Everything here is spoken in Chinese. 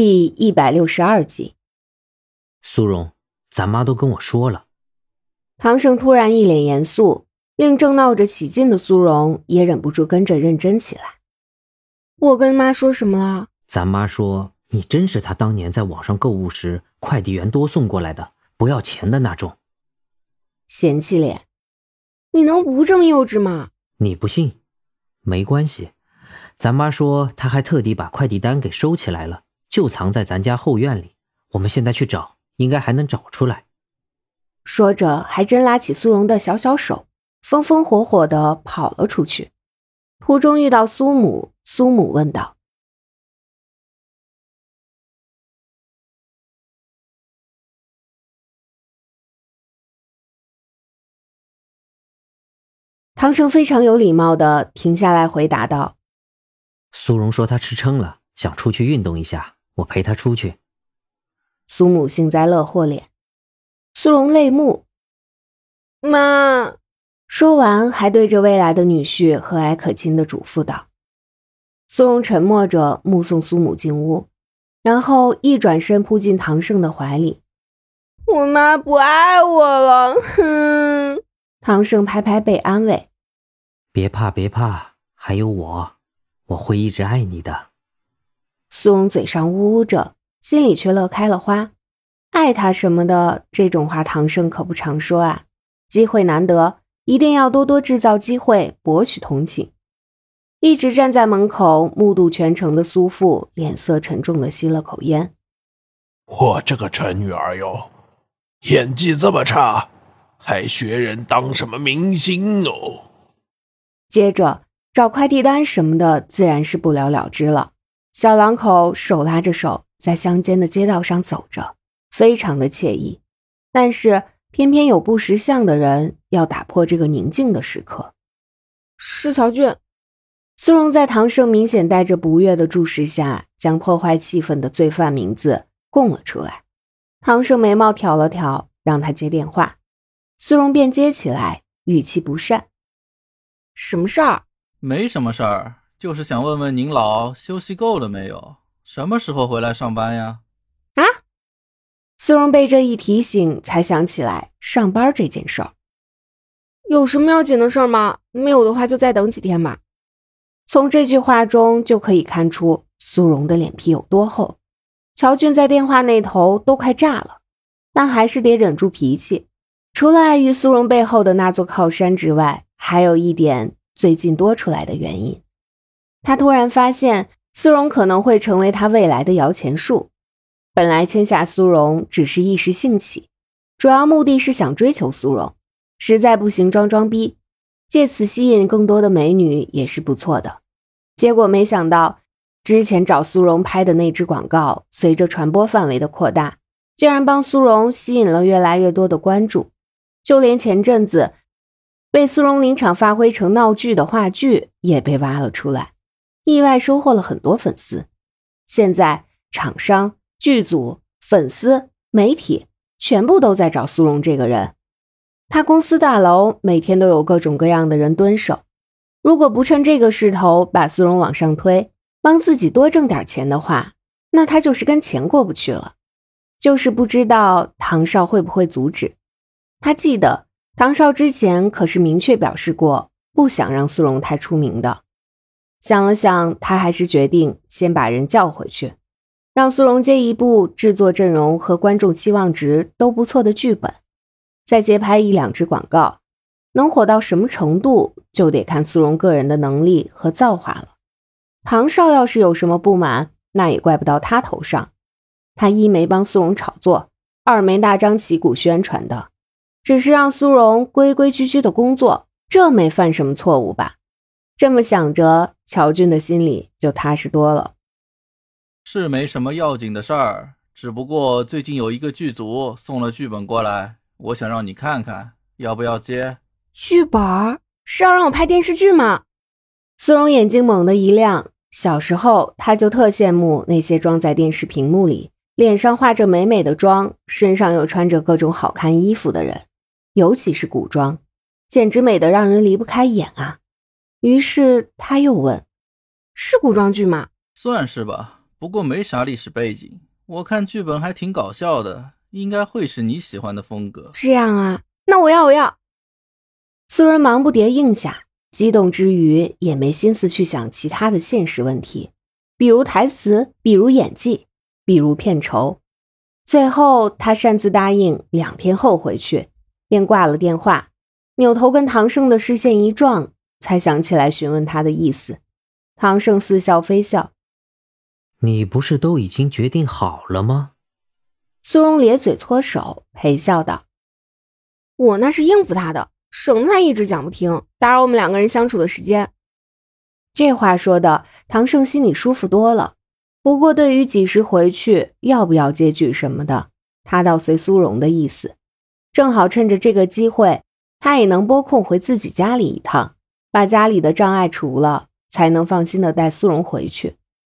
第一百六十二集，苏荣，咱妈都跟我说了。唐胜突然一脸严肃，令正闹着起劲的苏荣也忍不住跟着认真起来。我跟妈说什么了？咱妈说你真是她当年在网上购物时快递员多送过来的，不要钱的那种。嫌弃脸，你能不这么幼稚吗？你不信？没关系。咱妈说，她还特地把快递单给收起来了，就藏在咱家后院里。我们现在去找，应该还能找出来。说着，还真拉起苏荣的小小手，风风火火的跑了出去。途中遇到苏母，苏母问道：“唐生非常有礼貌的停下来回答道。”苏荣说：“他吃撑了，想出去运动一下，我陪他出去。”苏母幸灾乐祸脸，苏荣泪目。妈说完，还对着未来的女婿和蔼可亲的嘱咐道：“苏荣沉默着目送苏母进屋，然后一转身扑进唐胜的怀里。我妈不爱我了。”哼，唐胜拍拍背安慰：“别怕，别怕，还有我。”我会一直爱你的。苏荣嘴上呜呜着，心里却乐开了花。爱他什么的这种话，唐生可不常说啊。机会难得，一定要多多制造机会，博取同情。一直站在门口目睹全程的苏父，脸色沉重的吸了口烟。我这个蠢女儿哟，演技这么差，还学人当什么明星哦？接着。找快递单什么的，自然是不了了之了。小两口手拉着手在乡间的街道上走着，非常的惬意。但是偏偏有不识相的人要打破这个宁静的时刻。是乔俊，苏荣在唐胜明显带着不悦的注视下，将破坏气氛的罪犯名字供了出来。唐胜眉毛挑了挑，让他接电话。苏荣便接起来，语气不善：“什么事儿？”没什么事儿，就是想问问您老休息够了没有？什么时候回来上班呀？啊！苏荣被这一提醒，才想起来上班这件事儿。有什么要紧的事儿吗？没有的话，就再等几天吧。从这句话中就可以看出苏荣的脸皮有多厚。乔俊在电话那头都快炸了，但还是得忍住脾气。除了碍于苏荣背后的那座靠山之外，还有一点。最近多出来的原因，他突然发现苏荣可能会成为他未来的摇钱树。本来签下苏荣只是一时兴起，主要目的是想追求苏荣，实在不行装装逼，借此吸引更多的美女也是不错的。结果没想到，之前找苏荣拍的那支广告，随着传播范围的扩大，竟然帮苏荣吸引了越来越多的关注，就连前阵子。被苏荣临场发挥成闹剧的话剧也被挖了出来，意外收获了很多粉丝。现在厂商、剧组、粉丝、媒体全部都在找苏荣这个人。他公司大楼每天都有各种各样的人蹲守。如果不趁这个势头把苏荣往上推，帮自己多挣点钱的话，那他就是跟钱过不去了。就是不知道唐少会不会阻止。他记得。唐少之前可是明确表示过不想让苏荣太出名的。想了想，他还是决定先把人叫回去，让苏荣接一部制作阵容和观众期望值都不错的剧本，再接拍一两支广告。能火到什么程度，就得看苏荣个人的能力和造化了。唐少要是有什么不满，那也怪不到他头上。他一没帮苏荣炒作，二没大张旗鼓宣传的。只是让苏荣规规矩矩的工作，这没犯什么错误吧？这么想着，乔俊的心里就踏实多了。是没什么要紧的事儿，只不过最近有一个剧组送了剧本过来，我想让你看看，要不要接？剧本是要让我拍电视剧吗？苏荣眼睛猛地一亮，小时候他就特羡慕那些装在电视屏幕里，脸上画着美美的妆，身上又穿着各种好看衣服的人。尤其是古装，简直美得让人离不开眼啊！于是他又问：“是古装剧吗？”“算是吧，不过没啥历史背景。我看剧本还挺搞笑的，应该会是你喜欢的风格。这样啊，那我要，我要。苏人忙不迭应下，激动之余也没心思去想其他的现实问题，比如台词，比如演技，比如片酬。最后，他擅自答应两天后回去，便挂了电话，扭头跟唐胜的视线一撞，才想起来询问他的意思。唐胜似笑非笑。你不是都已经决定好了吗？苏荣咧嘴搓手，陪笑道：“我那是应付他的，省得他一直讲不听，打扰我们两个人相处的时间。”这话说的，唐胜心里舒服多了。不过，对于几时回去、要不要接剧什么的，他倒随苏荣的意思。正好趁着这个机会，他也能拨空回自己家里一趟，把家里的障碍除了，才能放心的带苏荣回去。